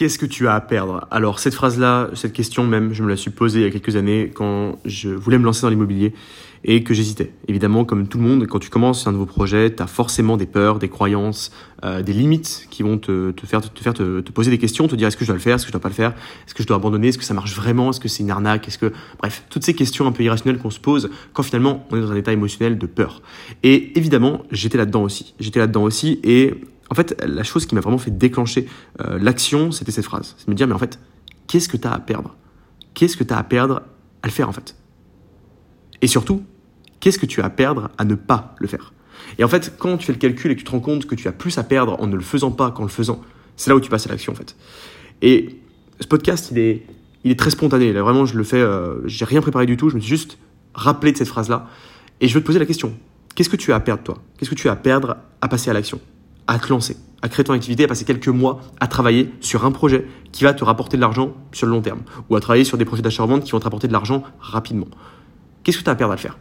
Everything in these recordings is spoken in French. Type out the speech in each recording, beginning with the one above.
Qu'est-ce que tu as à perdre? Alors cette phrase-là, cette question même, je me la suis posée il y a quelques années quand je voulais me lancer dans l'immobilier et que j'hésitais. Évidemment, comme tout le monde, quand tu commences un nouveau projet, tu as forcément des peurs, des croyances, euh, des limites qui vont te, faire, te, faire te, poser des questions, te dire est-ce que je dois le faire, est-ce que je dois pas le faire, est-ce que je dois abandonner, est-ce que ça marche vraiment, est-ce que c'est une arnaque, est-ce que... Bref, toutes ces questions un peu irrationnelles qu'on se pose quand finalement on est dans un état émotionnel de peur. Et évidemment, j'étais là-dedans aussi. J'étais là-dedans aussi et en fait, la chose qui m'a vraiment fait déclencher euh, l'action, c'était cette phrase. C'est de me dire, mais en fait, qu'est-ce que tu as à perdre? Qu'est-ce que tu as à perdre à le faire en fait? Et surtout, qu'est-ce que tu as à perdre à ne pas le faire? Et en fait, quand tu fais le calcul et que tu te rends compte que tu as plus à perdre en ne le faisant pas qu'en le faisant, c'est là où tu passes à l'action en fait. Et ce podcast, il est, très spontané. Vraiment, je le fais, euh, j'ai rien préparé du tout. Je me suis juste rappelé de cette phrase-là. Et je veux te poser la question. Qu'est-ce que tu as à perdre, toi? Qu'est-ce que tu as à perdre à passer à l'action? À te lancer, à créer ton activité, à passer quelques mois à travailler sur un projet qui va te rapporter de l'argent sur le long terme, ou à travailler sur des projets d'achat-revente qui vont te rapporter de l'argent rapidement. Qu'est-ce que tu as à perdre à le faire?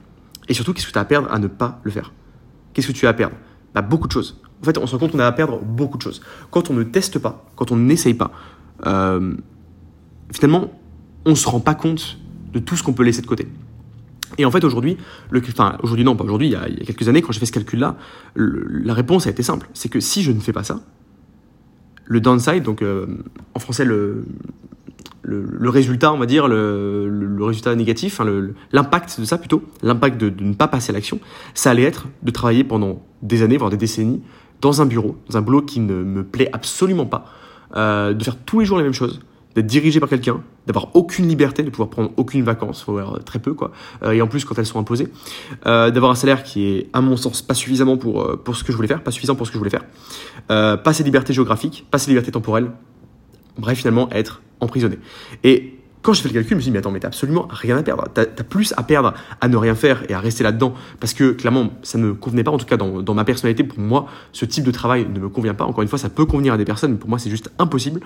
Et surtout, qu'est-ce que tu as à perdre à ne pas le faire? Qu'est-ce que tu as à perdre? Bah, Beaucoup de choses. En fait, on se rend compte qu'on a à perdre beaucoup de choses. Quand on ne teste pas, quand on n'essaye pas, euh, finalement, on ne se rend pas compte de tout ce qu'on peut laisser de côté. Et en fait, aujourd'hui, enfin, aujourd'hui non, pas aujourd'hui, il, y a quelques années, quand j'ai fait ce calcul-là, la réponse a été simple. C'est que si je ne fais pas ça, le downside, donc euh, en français, le, le, résultat, on va dire, le, résultat négatif, l'impact de ça plutôt, l'impact de, ne pas passer à l'action, ça allait être de travailler pendant des années, voire des décennies, dans un bureau, dans un boulot qui ne me plaît absolument pas, euh, de faire tous les jours les mêmes choses, d'être dirigé par quelqu'un, d'avoir aucune liberté, de pouvoir prendre aucune vacances, faut très peu quoi, euh, et en plus quand elles sont imposées, euh, d'avoir un salaire qui est à mon sens pas suffisamment pour euh, pour ce que je voulais faire, pas suffisant pour ce que je voulais faire, pas assez de liberté géographique, pas assez de liberté temporelle, bref finalement être emprisonné. Et quand j'ai fait le calcul, je me suis dit, mais attends, mais t'as absolument rien à perdre. T'as as plus à perdre à ne rien faire et à rester là-dedans. Parce que clairement, ça ne me convenait pas, en tout cas dans, dans, ma personnalité. Pour moi, ce type de travail ne me convient pas. Encore une fois, ça peut convenir à des personnes, mais pour moi, c'est juste impossible.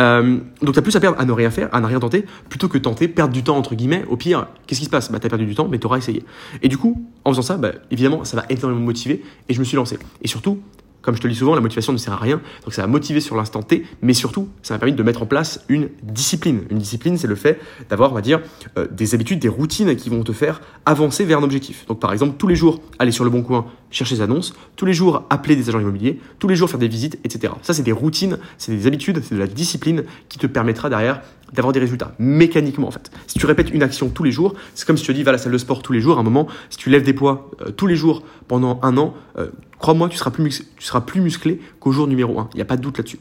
Euh, donc t'as plus à perdre à ne rien faire, à ne rien tenter, plutôt que tenter, perdre du temps, entre guillemets. Au pire, qu'est-ce qui se passe? Bah t'as perdu du temps, mais t'auras essayé. Et du coup, en faisant ça, bah, évidemment, ça va énormément me motiver et je me suis lancé. Et surtout, comme je te le dis souvent, la motivation ne sert à rien. Donc ça va motiver sur l'instant T, mais surtout, ça m'a permis de mettre en place une discipline. Une discipline, c'est le fait d'avoir, on va dire, euh, des habitudes, des routines qui vont te faire avancer vers un objectif. Donc par exemple, tous les jours, aller sur le bon coin, chercher des annonces, tous les jours, appeler des agents immobiliers, tous les jours, faire des visites, etc. Ça, c'est des routines, c'est des habitudes, c'est de la discipline qui te permettra derrière d'avoir des résultats mécaniquement en fait. Si tu répètes une action tous les jours, c'est comme si tu te dis va à la salle de sport tous les jours. À un moment, si tu lèves des poids euh, tous les jours pendant un an, euh, crois-moi, tu seras plus, tu seras plus musclé qu'au jour numéro 1. Il n'y a pas de doute là-dessus.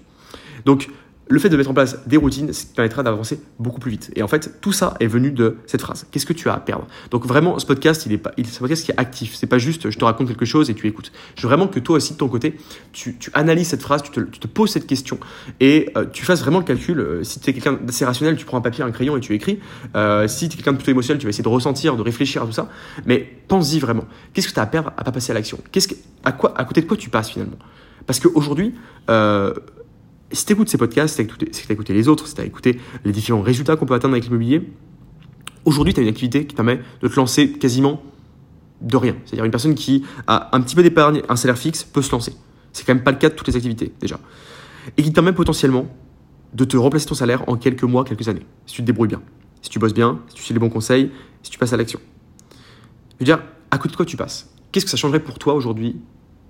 Donc, le fait de mettre en place des routines, te permettra d'avancer beaucoup plus vite. Et en fait, tout ça est venu de cette phrase. Qu'est-ce que tu as à perdre? Donc vraiment, ce podcast, il est pas, il, un podcast qui est actif. C'est pas juste, je te raconte quelque chose et tu écoutes. Je veux vraiment que toi aussi de ton côté, tu, analyses cette phrase, tu te, poses cette question et euh, tu fasses vraiment le calcul. Euh, si tu es quelqu'un d'assez rationnel, tu prends un papier, un crayon et tu écris. Euh, si tu es quelqu'un de plutôt émotionnel, tu vas essayer de ressentir, de réfléchir à tout ça. Mais pense-y vraiment. Qu'est-ce que tu as à perdre à pas passer à l'action? Qu'est-ce que, à quoi, à côté de quoi tu passes finalement? Parce qu'aujourd'hui, si tu écoutes ces podcasts, c'est que tu as écouté les autres, tu as écouté les différents résultats qu'on peut atteindre avec l'immobilier, aujourd'hui tu as une activité qui permet de te lancer quasiment de rien. C'est-à-dire une personne qui a un petit peu d'épargne, un salaire fixe, peut se lancer. C'est quand même pas le cas de toutes les activités déjà. Et qui te permet potentiellement de te remplacer ton salaire en quelques mois, quelques années, si tu te débrouilles bien, si tu bosses bien, si tu suis les bons conseils, si tu passes à l'action. Je veux dire, à côté de quoi tu passes? Qu'est-ce que ça changerait pour toi aujourd'hui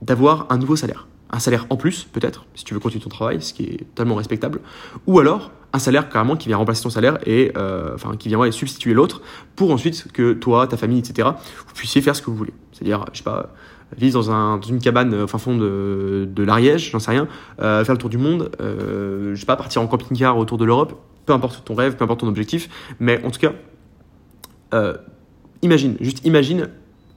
d'avoir un nouveau salaire? Un salaire en plus, peut-être, si tu veux continuer ton travail, ce qui est totalement respectable, ou alors un salaire carrément qui vient remplacer ton salaire et euh, qui viendra substituer l'autre pour ensuite que toi, ta famille, etc., vous puissiez faire ce que vous voulez. C'est-à-dire, je sais pas, vivre dans, un, dans une cabane au fin fond de, de l'Ariège, j'en sais rien, euh, faire le tour du monde, euh, je sais pas, partir en camping-car autour de l'Europe, peu importe ton rêve, peu importe ton objectif, mais en tout cas, euh, imagine, juste imagine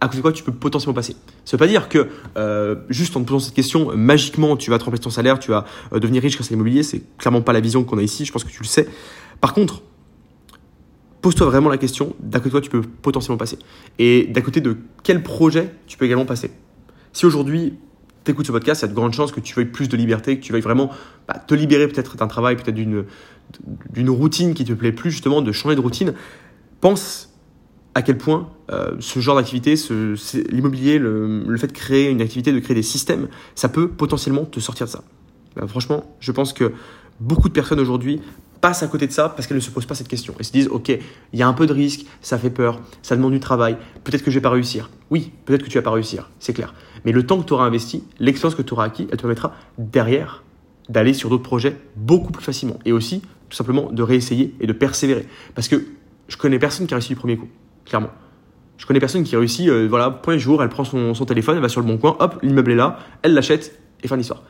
à cause de quoi tu peux potentiellement passer. Ça veut pas dire que euh, juste en te posant cette question, magiquement tu vas te remplacer ton salaire, tu vas euh, devenir riche grâce à l'immobilier. C'est clairement pas la vision qu'on a ici. Je pense que tu le sais. Par contre, pose-toi vraiment la question d'à côté de quoi tu peux potentiellement passer et d'à côté de quel projet tu peux également passer. Si aujourd'hui tu écoutes ce podcast, il y a de grandes chances que tu veuilles plus de liberté, que tu veuilles vraiment bah, te libérer peut-être d'un travail, peut-être d'une d'une routine qui te plaît plus justement, de changer de routine. Pense à quel point euh, ce genre d'activité, l'immobilier, le, fait de créer une activité, de créer des systèmes, ça peut potentiellement te sortir de ça. Bah, franchement, je pense que beaucoup de personnes aujourd'hui passent à côté de ça parce qu'elles ne se posent pas cette question. Elles se disent, ok, il y a un peu de risque, ça fait peur, ça demande du travail, peut-être que je vais pas réussir. Oui, peut-être que tu vas pas réussir, c'est clair. Mais le temps que tu auras investi, l'expérience que tu auras acquis, elle te permettra derrière d'aller sur d'autres projets beaucoup plus facilement. Et aussi, tout simplement, de réessayer et de persévérer. Parce que je connais personne qui a réussi du premier coup, clairement. Je connais personne qui a réussi, euh, voilà, premier jour, elle prend son, son, téléphone, elle va sur le bon coin, hop, l'immeuble est là, elle l'achète et fin d'histoire.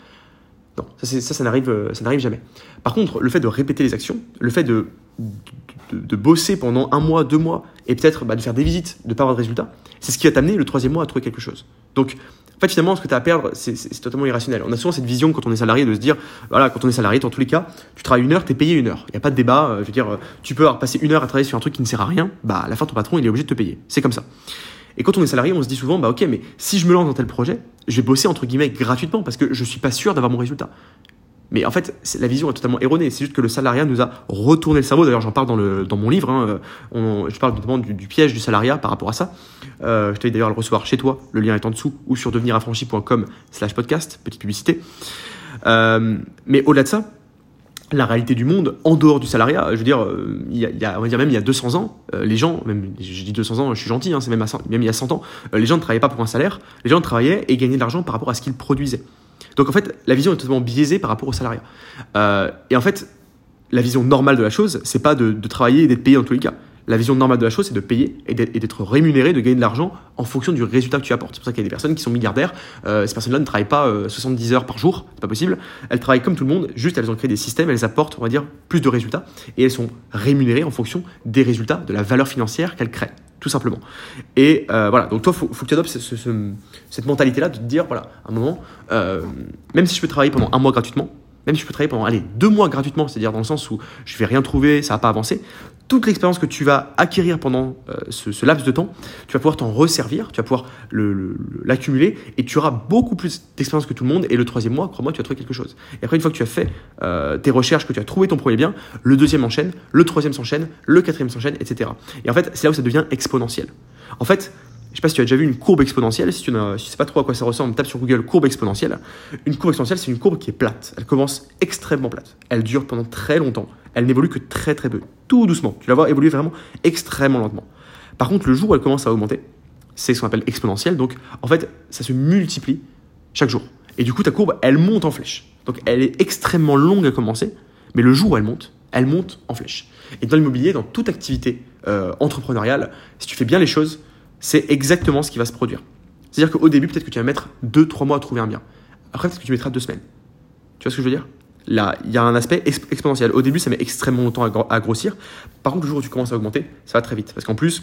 Non, ça, ça, euh, ça n'arrive jamais. Par contre, le fait de répéter les actions, le fait de, de, de bosser pendant un mois, deux mois, et peut-être bah, de faire des visites, de ne pas avoir de résultats, c'est ce qui va t'amener le troisième mois à trouver quelque chose. Donc, en fait, finalement, ce que tu as à perdre, c'est totalement irrationnel. On a souvent cette vision quand on est salarié de se dire, voilà, quand on est salarié, dans tous les cas, tu travailles une heure, tu es payé une heure. Il n'y a pas de débat. Euh, je veux dire, euh, tu peux passé une heure à travailler sur un truc qui ne sert à rien, bah, à la fin, ton patron, il est obligé de te payer. C'est comme ça. Et quand on est salarié, on se dit souvent, bah, ok, mais si je me lance dans tel projet, je vais bosser entre guillemets gratuitement parce que je suis pas sûr d'avoir mon résultat. Mais en fait, la vision est totalement erronée. C'est juste que le salariat nous a retourné le cerveau. D'ailleurs, j'en parle dans, le, dans mon livre. Hein. Je parle notamment du, piège du salariat par rapport à ça. Euh, je t'invite d'ailleurs à le recevoir chez toi. Le lien est en dessous ou sur deveniraffranchi.com slash podcast. Petite publicité. Euh, mais au-delà de ça, la réalité du monde en dehors du salariat, je veux dire, a, il y a on va dire même il y a 200 ans, euh, les gens, même je dis 200 ans, je suis gentil, hein, c'est même, à 100, même il y a 100 ans, euh, les gens ne travaillaient pas pour un salaire, les gens travaillaient et gagnaient de l'argent par rapport à ce qu'ils produisaient. Donc en fait, la vision est totalement biaisée par rapport au salariat. Euh, et en fait, la vision normale de la chose, c'est pas de, travailler et d'être payé dans tous les cas. La vision normale de la chose, c'est de payer et d'être rémunéré, de gagner de l'argent en fonction du résultat que tu apportes. C'est pour ça qu'il y a des personnes qui sont milliardaires. Euh, ces personnes-là ne travaillent pas euh, 70 heures par jour, c'est pas possible. Elles travaillent comme tout le monde, juste elles ont créé des systèmes, elles apportent, on va dire, plus de résultats et elles sont rémunérées en fonction des résultats, de la valeur financière qu'elles créent tout simplement. Et euh, voilà, donc toi, il faut, que tu adoptes ce, ce, cette mentalité-là de te dire, voilà, à un moment, euh, même si je peux travailler pendant un mois gratuitement, même si je peux travailler pendant, allez, deux mois gratuitement, c'est-à-dire dans le sens où je vais rien trouver, ça va pas avancer, toute l'expérience que tu vas acquérir pendant euh, ce, laps de temps, tu vas pouvoir t'en resservir, tu vas pouvoir l'accumuler le, le, et tu auras beaucoup plus d'expérience que tout le monde. Et le troisième mois, crois-moi, tu vas trouver quelque chose. Et après, une fois que tu as fait euh, tes recherches, que tu as trouvé ton premier bien, le deuxième enchaîne, le troisième s'enchaîne, le quatrième s'enchaîne, etc. Et en fait, c'est là où ça devient exponentiel. En fait, je sais pas si tu as déjà vu une courbe exponentielle. Si tu ne sais pas trop à quoi ça ressemble, tape sur Google courbe exponentielle. Une courbe exponentielle, c'est une courbe qui est plate. Elle commence extrêmement plate. Elle dure pendant très longtemps. Elle n'évolue que très très peu. Tout doucement. Tu la vois évoluer vraiment extrêmement lentement. Par contre, le jour où elle commence à augmenter, c'est ce qu'on appelle exponentielle. Donc, en fait, ça se multiplie chaque jour. Et du coup, ta courbe, elle monte en flèche. Donc, elle est extrêmement longue à commencer, mais le jour où elle monte, elle monte en flèche. Et dans l'immobilier, dans toute activité euh, entrepreneuriale, si tu fais bien les choses, c'est exactement ce qui va se produire. C'est-à-dire qu'au début, peut-être que tu vas mettre 2-3 mois à trouver un bien. Après, peut-être que tu mettras 2 semaines. Tu vois ce que je veux dire? Là, il y a un aspect exponentiel. Au début, ça met extrêmement longtemps à grossir. Par contre, le jour où tu commences à augmenter, ça va très vite. Parce qu'en plus,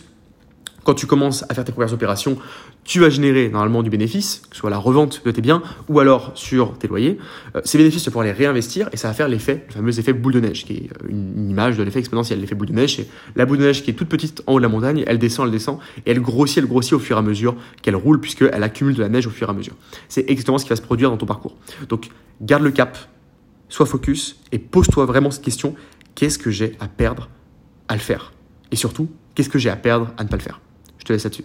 quand tu commences à faire tes premières opérations, tu vas générer normalement du bénéfice, que ce soit la revente de tes biens ou alors sur tes loyers. Euh, ces bénéfices, tu vas pouvoir les réinvestir et ça va faire l'effet, le fameux effet boule de neige, qui est euh, une, image de l'effet exponentiel. L'effet boule de neige, c'est la boule de neige qui est toute petite en haut de la montagne, elle descend, elle descend et elle grossit, elle grossit au fur et à mesure qu'elle roule puisqu'elle accumule de la neige au fur et à mesure. C'est exactement ce qui va se produire dans ton parcours. Donc, garde le cap, sois focus et pose-toi vraiment cette question qu'est-ce que j'ai à perdre à le faire? Et surtout, qu'est-ce que j'ai à perdre à ne pas le faire? Je te laisse là-dessus.